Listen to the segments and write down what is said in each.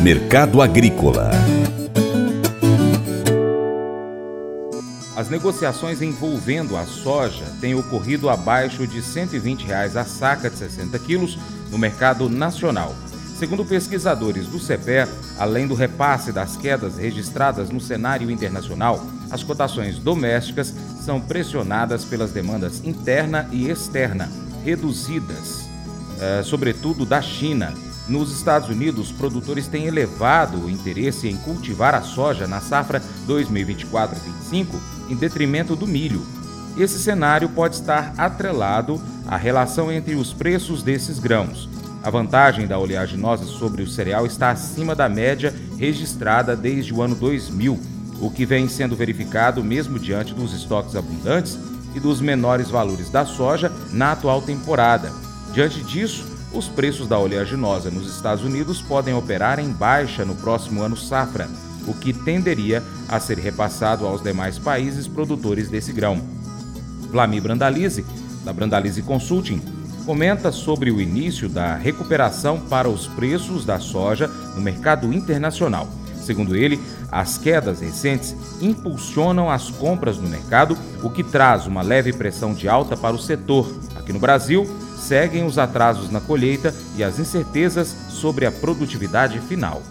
Mercado Agrícola As negociações envolvendo a soja têm ocorrido abaixo de 120 reais a saca de 60 quilos no mercado nacional. Segundo pesquisadores do CEPE, além do repasse das quedas registradas no cenário internacional, as cotações domésticas são pressionadas pelas demandas interna e externa, reduzidas, eh, sobretudo da China. Nos Estados Unidos, produtores têm elevado o interesse em cultivar a soja na safra 2024-25 em detrimento do milho. Esse cenário pode estar atrelado à relação entre os preços desses grãos. A vantagem da oleaginosa sobre o cereal está acima da média registrada desde o ano 2000, o que vem sendo verificado mesmo diante dos estoques abundantes e dos menores valores da soja na atual temporada. Diante disso, os preços da oleaginosa nos Estados Unidos podem operar em baixa no próximo ano safra o que tenderia a ser repassado aos demais países produtores desse grão. Vlamir Brandalize, da Brandalize Consulting, comenta sobre o início da recuperação para os preços da soja no mercado internacional. Segundo ele, as quedas recentes impulsionam as compras no mercado, o que traz uma leve pressão de alta para o setor. Aqui no Brasil, seguem os atrasos na colheita e as incertezas sobre a produtividade final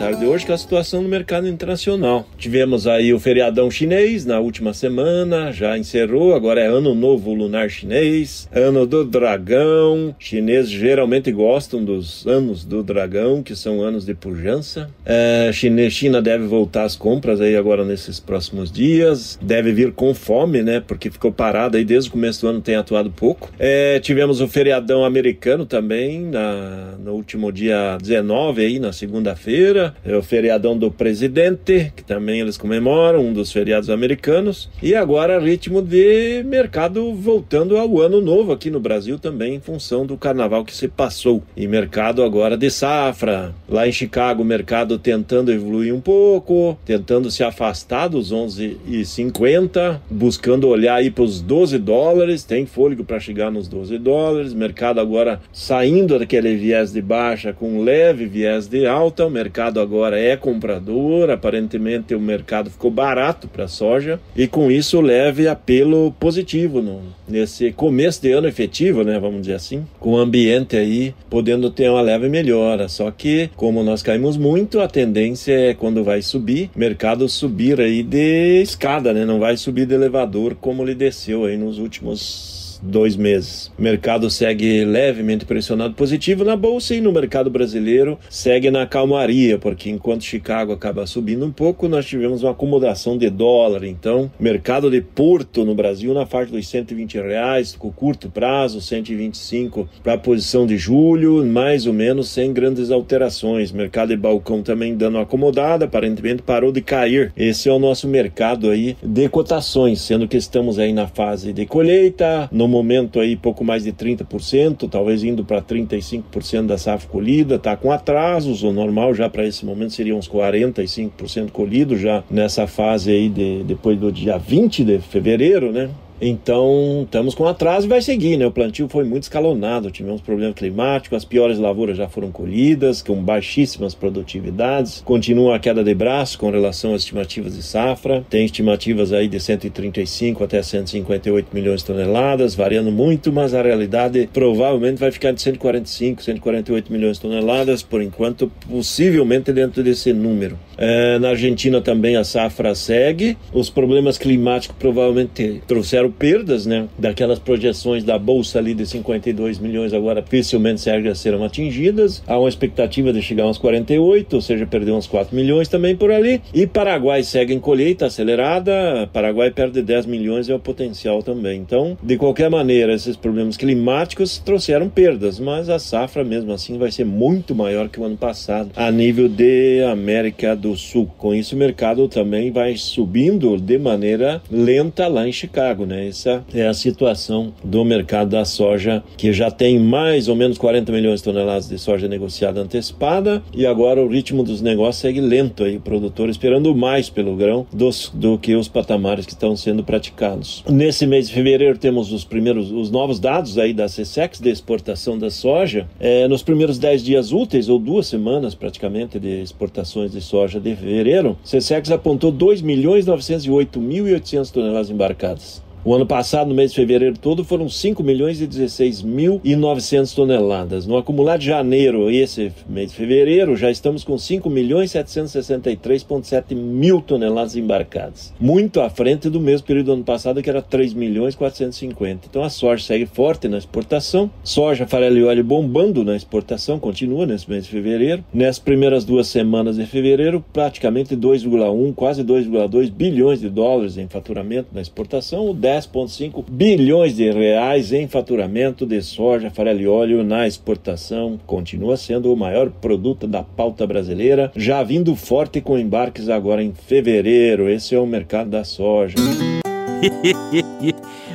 comentário de hoje, que é a situação no mercado internacional. Tivemos aí o feriadão chinês na última semana, já encerrou, agora é ano novo lunar chinês, ano do dragão. Chineses geralmente gostam dos anos do dragão, que são anos de pujança. É, China deve voltar às compras aí agora nesses próximos dias, deve vir com fome, né, porque ficou parada aí desde o começo do ano, tem atuado pouco. É, tivemos o feriadão americano também, na, no último dia 19 aí, na segunda-feira é o feriadão do presidente, que também eles comemoram, um dos feriados americanos. E agora ritmo de mercado voltando ao ano novo aqui no Brasil também, em função do carnaval que se passou. E mercado agora de safra. Lá em Chicago, o mercado tentando evoluir um pouco, tentando se afastar dos 11,50, buscando olhar aí para os 12 dólares, tem fôlego para chegar nos 12 dólares. Mercado agora saindo daquele viés de baixa com leve viés de alta, o mercado agora é comprador, aparentemente o mercado ficou barato para a soja. E com isso leve apelo positivo no, nesse começo de ano efetivo, né, vamos dizer assim, com o ambiente aí podendo ter uma leve melhora. Só que como nós caímos muito, a tendência é quando vai subir, mercado subir aí de escada, né, não vai subir de elevador como ele desceu aí nos últimos dois meses. O mercado segue levemente pressionado positivo na bolsa e no mercado brasileiro segue na calmaria, porque enquanto Chicago acaba subindo um pouco, nós tivemos uma acomodação de dólar. Então, mercado de Porto no Brasil na faixa dos 120 reais, com curto prazo, 125 para a posição de julho, mais ou menos sem grandes alterações. Mercado de balcão também dando acomodada, aparentemente parou de cair. Esse é o nosso mercado aí de cotações, sendo que estamos aí na fase de colheita, no momento aí pouco mais de 30%, talvez indo para 35% da safra colhida, está com atrasos, o normal já para esse momento seria uns 45% colhido já nessa fase aí de, depois do dia 20 de fevereiro, né? Então, estamos com atraso e vai seguir, né? O plantio foi muito escalonado, tivemos problemas climáticos, as piores lavouras já foram colhidas, com baixíssimas produtividades. Continua a queda de braço com relação às estimativas de safra. Tem estimativas aí de 135 até 158 milhões de toneladas, variando muito, mas a realidade provavelmente vai ficar de 145, 148 milhões de toneladas, por enquanto, possivelmente dentro desse número. É, na Argentina também a safra segue. Os problemas climáticos provavelmente trouxeram perdas, né? Daquelas projeções da bolsa ali de 52 milhões, agora dificilmente serão atingidas. Há uma expectativa de chegar uns 48, ou seja, perder uns 4 milhões também por ali. E Paraguai segue em colheita acelerada. Paraguai perde 10 milhões é o potencial também. Então, de qualquer maneira, esses problemas climáticos trouxeram perdas, mas a safra mesmo assim vai ser muito maior que o ano passado a nível de América do Sul. Com isso, o mercado também vai subindo de maneira lenta lá em Chicago, né? Essa é a situação do mercado da soja, que já tem mais ou menos 40 milhões de toneladas de soja negociada antecipada e agora o ritmo dos negócios segue lento aí, o produtor esperando mais pelo grão dos, do que os patamares que estão sendo praticados. Nesse mês de fevereiro temos os primeiros, os novos dados aí da CSEX de exportação da soja. É, nos primeiros 10 dias úteis, ou duas semanas praticamente de exportações de soja de fevereiro, CSEX apontou 2 milhões 908.800 toneladas embarcadas. O ano passado, no mês de fevereiro todo, foram 5 milhões e 16 mil e 900 toneladas. No acumulado de janeiro, esse mês de fevereiro, já estamos com 5 milhões 763,7 mil toneladas embarcadas. Muito à frente do mesmo período do ano passado, que era 3 milhões 450. Então a soja segue forte na exportação. Soja, farelo e óleo bombando na exportação, continua nesse mês de fevereiro. Nessas primeiras duas semanas de fevereiro, praticamente 2,1, quase 2,2 bilhões de dólares em faturamento na exportação. O 10,5 bilhões de reais em faturamento de soja, farelo e óleo na exportação. Continua sendo o maior produto da pauta brasileira, já vindo forte com embarques agora em fevereiro. Esse é o mercado da soja.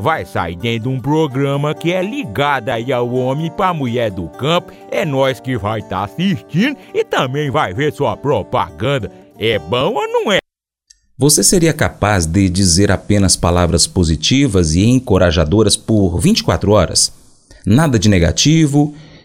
vai sair dentro de um programa que é ligado aí ao homem para mulher do campo. É nós que vai estar tá assistindo e também vai ver sua propaganda. É bom ou não é? Você seria capaz de dizer apenas palavras positivas e encorajadoras por 24 horas? Nada de negativo,